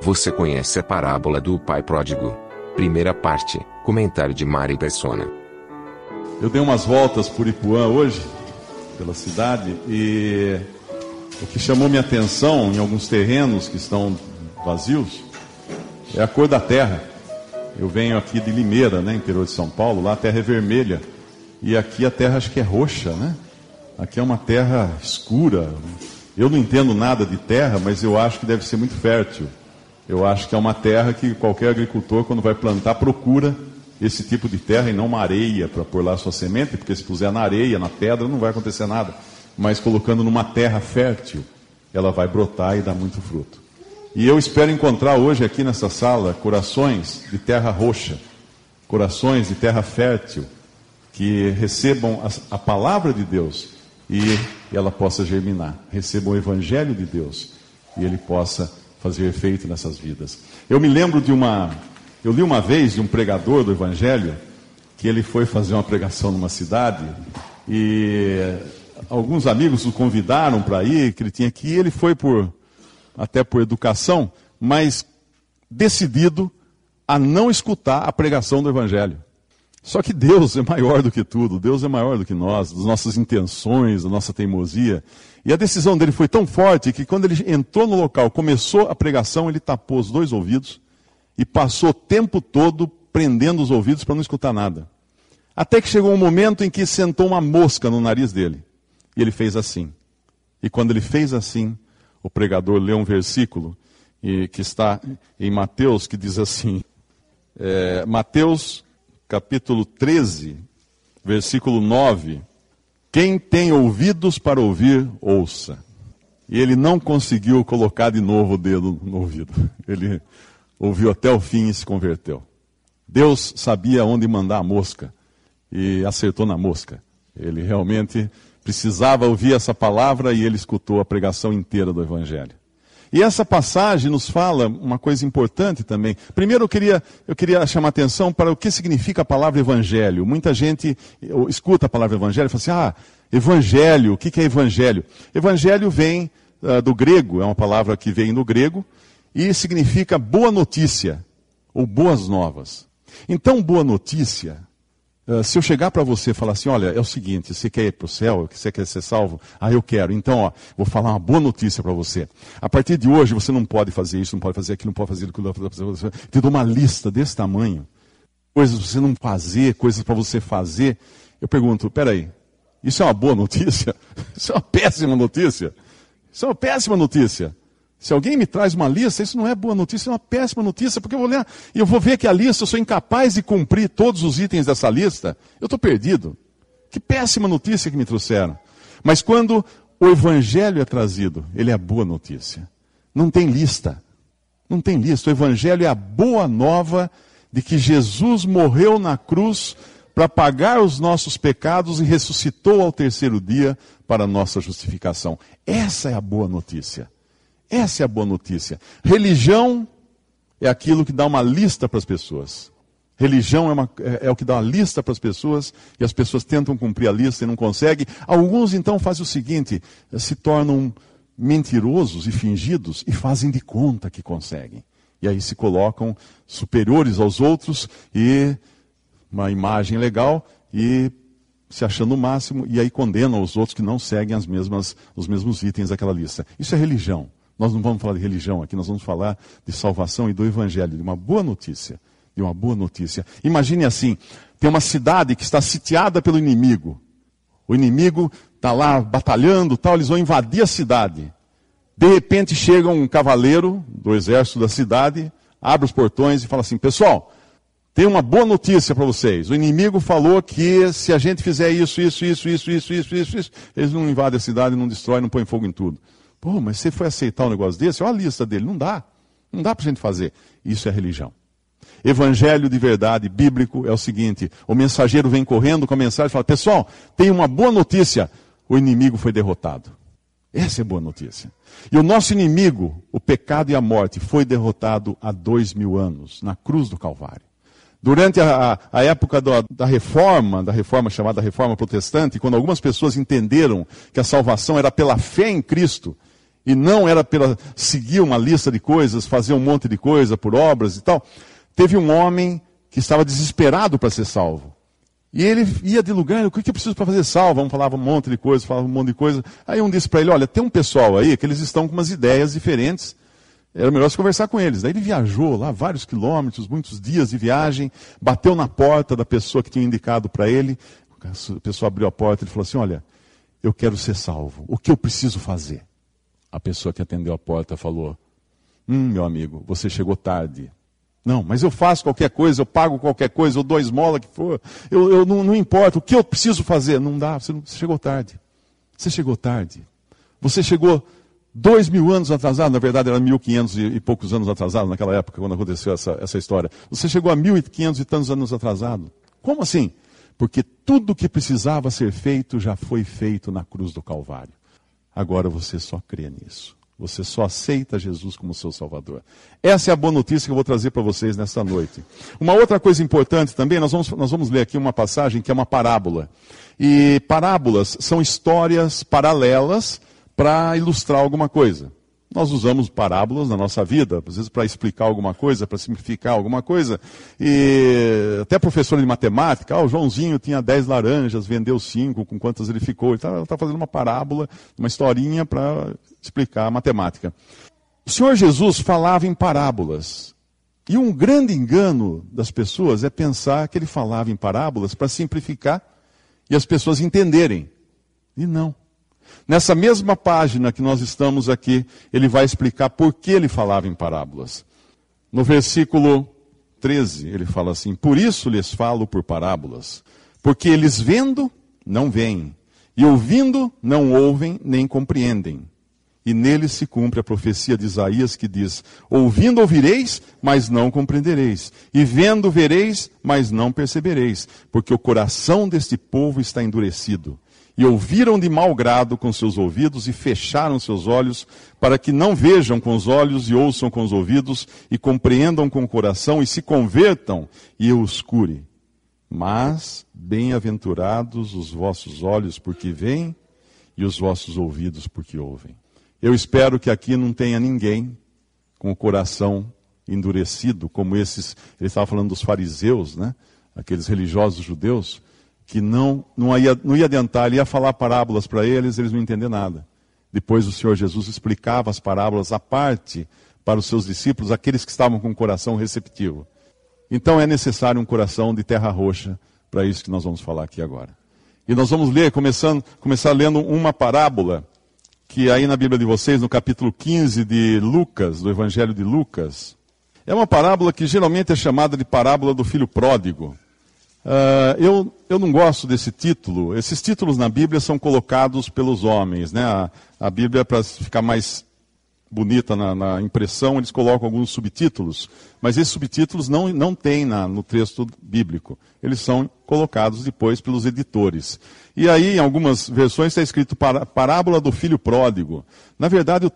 Você conhece a parábola do pai pródigo? Primeira parte, comentário de Mari Persona. Eu dei umas voltas por Ipuã hoje, pela cidade, e o que chamou minha atenção em alguns terrenos que estão vazios é a cor da terra. Eu venho aqui de Limeira, né, interior de São Paulo, lá a terra é vermelha. E aqui a terra acho que é roxa, né? Aqui é uma terra escura. Eu não entendo nada de terra, mas eu acho que deve ser muito fértil. Eu acho que é uma terra que qualquer agricultor, quando vai plantar, procura esse tipo de terra e não uma areia para pôr lá sua semente, porque se puser na areia, na pedra, não vai acontecer nada. Mas colocando numa terra fértil, ela vai brotar e dar muito fruto. E eu espero encontrar hoje aqui nessa sala corações de terra roxa, corações de terra fértil, que recebam a, a palavra de Deus e ela possa germinar, recebam o evangelho de Deus e ele possa fazer efeito nessas vidas. Eu me lembro de uma, eu li uma vez de um pregador do evangelho que ele foi fazer uma pregação numa cidade e alguns amigos o convidaram para ir, que ele tinha que ir, ele foi por até por educação, mas decidido a não escutar a pregação do evangelho. Só que Deus é maior do que tudo, Deus é maior do que nós, das nossas intenções, da nossa teimosia. E a decisão dele foi tão forte que quando ele entrou no local, começou a pregação, ele tapou os dois ouvidos e passou o tempo todo prendendo os ouvidos para não escutar nada. Até que chegou um momento em que sentou uma mosca no nariz dele. E ele fez assim. E quando ele fez assim, o pregador leu um versículo que está em Mateus, que diz assim: é, Mateus capítulo 13, versículo 9. Quem tem ouvidos para ouvir, ouça. E ele não conseguiu colocar de novo o dedo no ouvido. Ele ouviu até o fim e se converteu. Deus sabia onde mandar a mosca e acertou na mosca. Ele realmente precisava ouvir essa palavra e ele escutou a pregação inteira do Evangelho. E essa passagem nos fala uma coisa importante também. Primeiro eu queria, eu queria chamar atenção para o que significa a palavra evangelho. Muita gente escuta a palavra evangelho e fala assim, ah, evangelho, o que é evangelho? Evangelho vem uh, do grego, é uma palavra que vem do grego, e significa boa notícia, ou boas novas. Então, boa notícia ah, se eu chegar para você e falar assim, olha, é o seguinte, você quer ir para o céu, você quer ser salvo? Ah, eu quero. Então, ó, vou falar uma boa notícia para você. A partir de hoje, você não pode fazer isso, não pode fazer aquilo, não pode fazer aquilo, não. Te dou uma lista desse tamanho. Coisas para você não fazer, coisas para você fazer. Eu pergunto, peraí, isso é uma boa notícia? Isso é uma péssima notícia? Isso é uma péssima notícia. Se alguém me traz uma lista, isso não é boa notícia, é uma péssima notícia, porque eu vou ler e eu vou ver que a lista eu sou incapaz de cumprir todos os itens dessa lista. Eu estou perdido. Que péssima notícia que me trouxeram. Mas quando o evangelho é trazido, ele é boa notícia. Não tem lista. Não tem lista. O evangelho é a boa nova de que Jesus morreu na cruz para pagar os nossos pecados e ressuscitou ao terceiro dia para a nossa justificação. Essa é a boa notícia. Essa é a boa notícia. Religião é aquilo que dá uma lista para as pessoas. Religião é, uma, é, é, o que dá uma lista para as pessoas e as pessoas tentam cumprir a lista e não conseguem. Alguns então fazem o seguinte: se tornam mentirosos e fingidos e fazem de conta que conseguem. E aí se colocam superiores aos outros e uma imagem legal e se achando o máximo e aí condenam os outros que não seguem as mesmas, os mesmos itens daquela lista. Isso é religião. Nós não vamos falar de religião aqui, nós vamos falar de salvação e do evangelho, de uma boa notícia. De uma boa notícia. Imagine assim: tem uma cidade que está sitiada pelo inimigo. O inimigo está lá batalhando, tal, eles vão invadir a cidade. De repente chega um cavaleiro do exército da cidade, abre os portões e fala assim: Pessoal, tem uma boa notícia para vocês. O inimigo falou que se a gente fizer isso, isso, isso, isso, isso, isso, isso, isso, eles não invadem a cidade, não destroem, não põem fogo em tudo. Pô, mas você foi aceitar um negócio desse? Olha a lista dele. Não dá. Não dá para a gente fazer. Isso é religião. Evangelho de verdade, bíblico, é o seguinte: o mensageiro vem correndo com a mensagem e fala: Pessoal, tem uma boa notícia. O inimigo foi derrotado. Essa é boa notícia. E o nosso inimigo, o pecado e a morte, foi derrotado há dois mil anos, na cruz do Calvário. Durante a, a época do, da reforma, da reforma chamada reforma protestante, quando algumas pessoas entenderam que a salvação era pela fé em Cristo, e não era pela seguir uma lista de coisas, fazer um monte de coisa por obras e tal, teve um homem que estava desesperado para ser salvo. E ele ia de lugar, o que eu preciso para fazer salvo? Um falava um monte de coisa, falava um monte de coisa. Aí um disse para ele, olha, tem um pessoal aí que eles estão com umas ideias diferentes. Era melhor se conversar com eles. Daí ele viajou lá vários quilômetros, muitos dias de viagem, bateu na porta da pessoa que tinha indicado para ele. A pessoa abriu a porta e falou assim: Olha, eu quero ser salvo. O que eu preciso fazer? A pessoa que atendeu a porta falou: Hum, meu amigo, você chegou tarde. Não, mas eu faço qualquer coisa, eu pago qualquer coisa, eu dou esmola que for. Eu, eu não, não importa, o que eu preciso fazer? Não dá, você, não, você chegou tarde. Você chegou tarde. Você chegou dois mil anos atrasado, na verdade era mil quinhentos e poucos anos atrasado naquela época, quando aconteceu essa, essa história. Você chegou a mil e quinhentos e tantos anos atrasado. Como assim? Porque tudo que precisava ser feito já foi feito na cruz do Calvário. Agora você só crê nisso. Você só aceita Jesus como seu Salvador. Essa é a boa notícia que eu vou trazer para vocês nesta noite. Uma outra coisa importante também, nós vamos, nós vamos ler aqui uma passagem que é uma parábola. E parábolas são histórias paralelas para ilustrar alguma coisa. Nós usamos parábolas na nossa vida, às vezes para explicar alguma coisa, para simplificar alguma coisa. E até professor de matemática, ah, o Joãozinho tinha 10 laranjas, vendeu 5, com quantas ele ficou. Ele está tá fazendo uma parábola, uma historinha para explicar a matemática. O Senhor Jesus falava em parábolas. E um grande engano das pessoas é pensar que ele falava em parábolas para simplificar e as pessoas entenderem. E não. Nessa mesma página que nós estamos aqui, ele vai explicar por que ele falava em parábolas. No versículo 13, ele fala assim: Por isso lhes falo por parábolas, porque eles vendo, não veem, e ouvindo, não ouvem nem compreendem. E nele se cumpre a profecia de Isaías que diz: Ouvindo ouvireis, mas não compreendereis, e vendo vereis, mas não percebereis, porque o coração deste povo está endurecido e ouviram de mau grado com seus ouvidos e fecharam seus olhos, para que não vejam com os olhos e ouçam com os ouvidos e compreendam com o coração e se convertam e eu os cure. Mas bem-aventurados os vossos olhos porque veem e os vossos ouvidos porque ouvem. Eu espero que aqui não tenha ninguém com o coração endurecido, como esses, ele estava falando dos fariseus, né? Aqueles religiosos judeus que não, não, ia, não ia adiantar, ele ia falar parábolas para eles, eles não entendiam nada. Depois o Senhor Jesus explicava as parábolas à parte para os seus discípulos, aqueles que estavam com o coração receptivo. Então é necessário um coração de terra roxa para isso que nós vamos falar aqui agora. E nós vamos ler, começando, começar lendo uma parábola, que aí na Bíblia de vocês, no capítulo 15 de Lucas, do Evangelho de Lucas, é uma parábola que geralmente é chamada de parábola do filho pródigo. Uh, eu, eu não gosto desse título. Esses títulos na Bíblia são colocados pelos homens. Né? A, a Bíblia, para ficar mais bonita na, na, impressão, eles colocam alguns subtítulos. Mas esses subtítulos não, não tem na, no texto bíblico. Eles são colocados depois pelos editores. E aí, em algumas versões, está escrito Parábola do Filho Pródigo. Na verdade,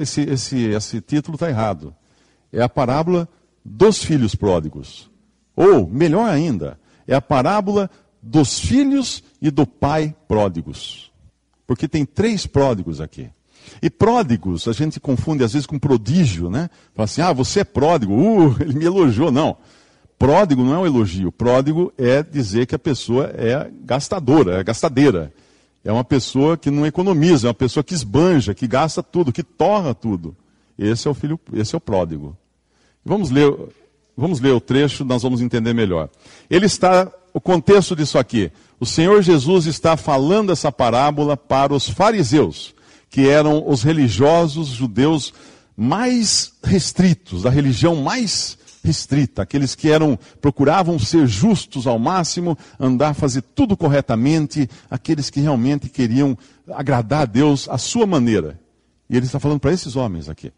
esse, esse, esse título está errado. É a parábola dos filhos pródigos. Ou, melhor ainda, é a parábola dos filhos e do pai pródigos. Porque tem três pródigos aqui. E pródigos, a gente confunde às vezes com prodígio, né? Fala assim, ah, você é pródigo, uh, ele me elogiou. Não. Pródigo não é um elogio. Pródigo é dizer que a pessoa é gastadora, é gastadeira. É uma pessoa que não economiza, é uma pessoa que esbanja, que gasta tudo, que torra tudo. Esse é o filho, esse é o pródigo. Vamos ler Vamos ler o trecho, nós vamos entender melhor. Ele está, o contexto disso aqui. O Senhor Jesus está falando essa parábola para os fariseus, que eram os religiosos judeus mais restritos, da religião mais restrita, aqueles que eram procuravam ser justos ao máximo, andar fazer tudo corretamente, aqueles que realmente queriam agradar a Deus à sua maneira. E ele está falando para esses homens aqui.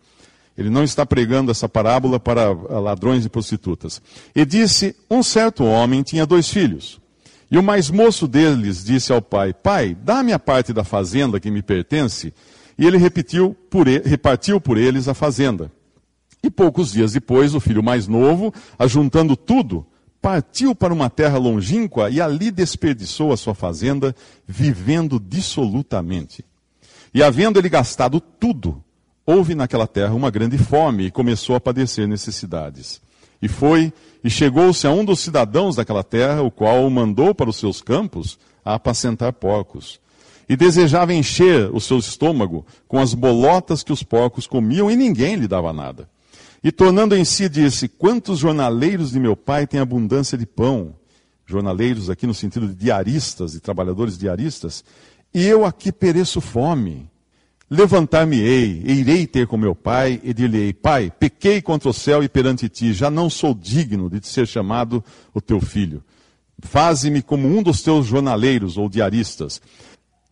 Ele não está pregando essa parábola para ladrões e prostitutas. E disse: Um certo homem tinha dois filhos. E o mais moço deles disse ao pai: Pai, dá-me a parte da fazenda que me pertence. E ele repetiu por repartiu por eles a fazenda. E poucos dias depois, o filho mais novo, ajuntando tudo, partiu para uma terra longínqua e ali desperdiçou a sua fazenda, vivendo dissolutamente. E havendo ele gastado tudo, houve naquela terra uma grande fome e começou a padecer necessidades. E foi e chegou-se a um dos cidadãos daquela terra, o qual o mandou para os seus campos a apacentar porcos. E desejava encher o seu estômago com as bolotas que os porcos comiam e ninguém lhe dava nada. E tornando em si, disse: Quantos jornaleiros de meu pai têm abundância de pão? Jornaleiros aqui no sentido de diaristas, de trabalhadores diaristas. E eu aqui pereço fome. Levantar-me-ei, e irei ter com meu pai, e dir-lhe-ei, pai, pequei contra o céu e perante ti, já não sou digno de ser chamado o teu filho. Faze-me como um dos teus jornaleiros ou diaristas.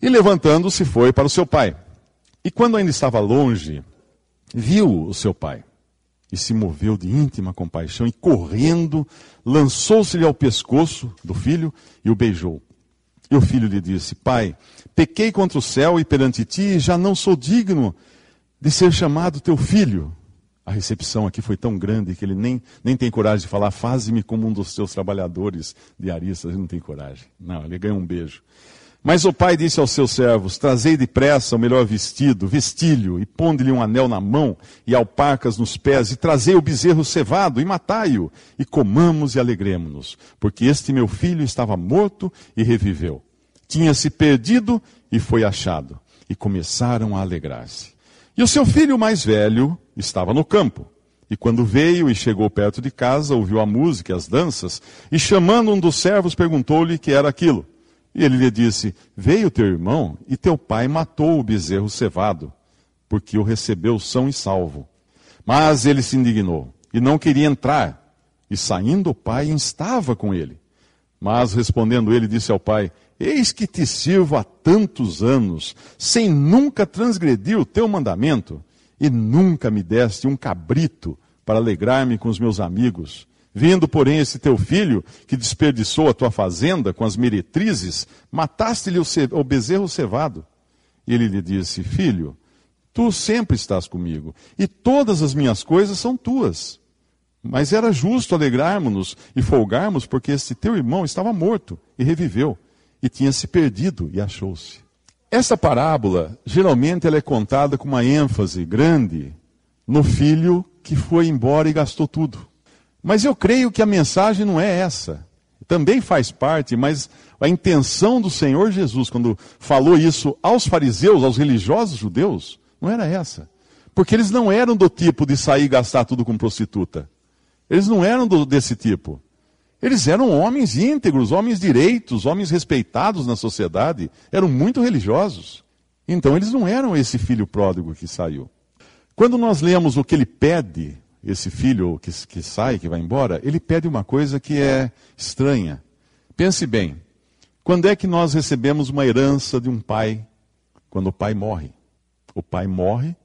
E levantando-se foi para o seu pai. E quando ainda estava longe, viu o seu pai. E se moveu de íntima compaixão e correndo, lançou-se-lhe ao pescoço do filho e o beijou. E o filho lhe disse: Pai, pequei contra o céu e perante ti, e já não sou digno de ser chamado teu filho. A recepção aqui foi tão grande que ele nem, nem tem coragem de falar, faze-me como um dos teus trabalhadores diaristas. Ele não tem coragem. Não, ele ganha um beijo. Mas o pai disse aos seus servos: Trazei depressa o melhor vestido, vestilho, e ponde-lhe um anel na mão e alparcas nos pés, e trazei o bezerro cevado, e matai-o, e comamos e alegremos-nos, porque este meu filho estava morto e reviveu. Tinha se perdido e foi achado. E começaram a alegrar-se. E o seu filho mais velho estava no campo. E quando veio e chegou perto de casa, ouviu a música e as danças, e chamando um dos servos, perguntou-lhe que era aquilo. E ele lhe disse: Veio teu irmão e teu pai matou o bezerro cevado, porque o recebeu são e salvo. Mas ele se indignou e não queria entrar. E saindo o pai estava com ele. Mas respondendo ele, disse ao pai: Eis que te sirvo há tantos anos, sem nunca transgredir o teu mandamento, e nunca me deste um cabrito para alegrar-me com os meus amigos. Vindo, porém, esse teu filho, que desperdiçou a tua fazenda com as meretrizes, mataste-lhe o bezerro cevado. E ele lhe disse: Filho, tu sempre estás comigo, e todas as minhas coisas são tuas. Mas era justo alegrarmos-nos e folgarmos, porque este teu irmão estava morto e reviveu, e tinha se perdido e achou-se. Essa parábola, geralmente, ela é contada com uma ênfase grande no filho que foi embora e gastou tudo. Mas eu creio que a mensagem não é essa. Também faz parte, mas a intenção do Senhor Jesus, quando falou isso aos fariseus, aos religiosos judeus, não era essa. Porque eles não eram do tipo de sair e gastar tudo com prostituta. Eles não eram do, desse tipo. Eles eram homens íntegros, homens direitos, homens respeitados na sociedade, eram muito religiosos. Então eles não eram esse filho pródigo que saiu. Quando nós lemos o que ele pede esse filho que, que sai, que vai embora, ele pede uma coisa que é estranha. Pense bem, quando é que nós recebemos uma herança de um pai? Quando o pai morre. O pai morre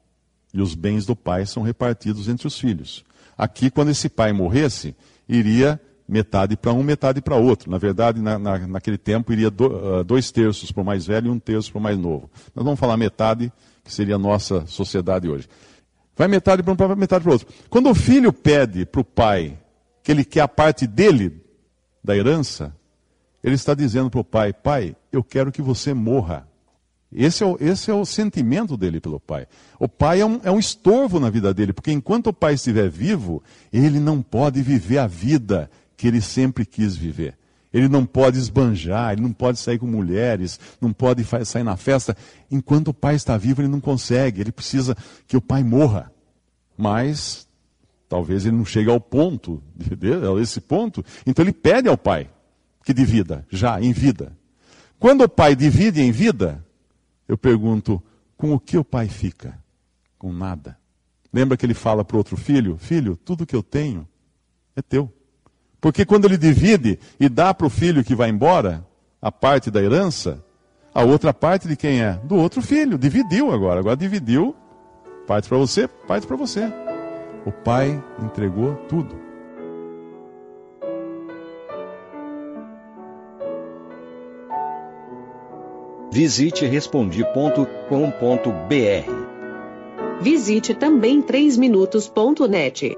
e os bens do pai são repartidos entre os filhos. Aqui, quando esse pai morresse, iria metade para um, metade para outro. Na verdade, na, na, naquele tempo, iria do, uh, dois terços para o mais velho e um terço para o mais novo. Nós vamos falar metade, que seria a nossa sociedade hoje. Vai metade para um, metade para o outro. Quando o filho pede para o pai que ele quer a parte dele da herança, ele está dizendo para o pai: Pai, eu quero que você morra. Esse é, o, esse é o sentimento dele pelo pai. O pai é um, é um estorvo na vida dele, porque enquanto o pai estiver vivo, ele não pode viver a vida que ele sempre quis viver. Ele não pode esbanjar, ele não pode sair com mulheres, não pode sair na festa. Enquanto o pai está vivo, ele não consegue, ele precisa que o pai morra. Mas talvez ele não chegue ao ponto, a esse ponto. Então ele pede ao pai que divida, já em vida. Quando o pai divide em vida, eu pergunto: com o que o pai fica? Com nada. Lembra que ele fala para o outro filho: Filho, tudo que eu tenho é teu. Porque quando ele divide e dá para o filho que vai embora a parte da herança, a outra parte de quem é? Do outro filho. Dividiu agora. Agora dividiu Partes para você, partes para você. O pai entregou tudo. Visite respondi.com.br. Visite também 3minutos.net.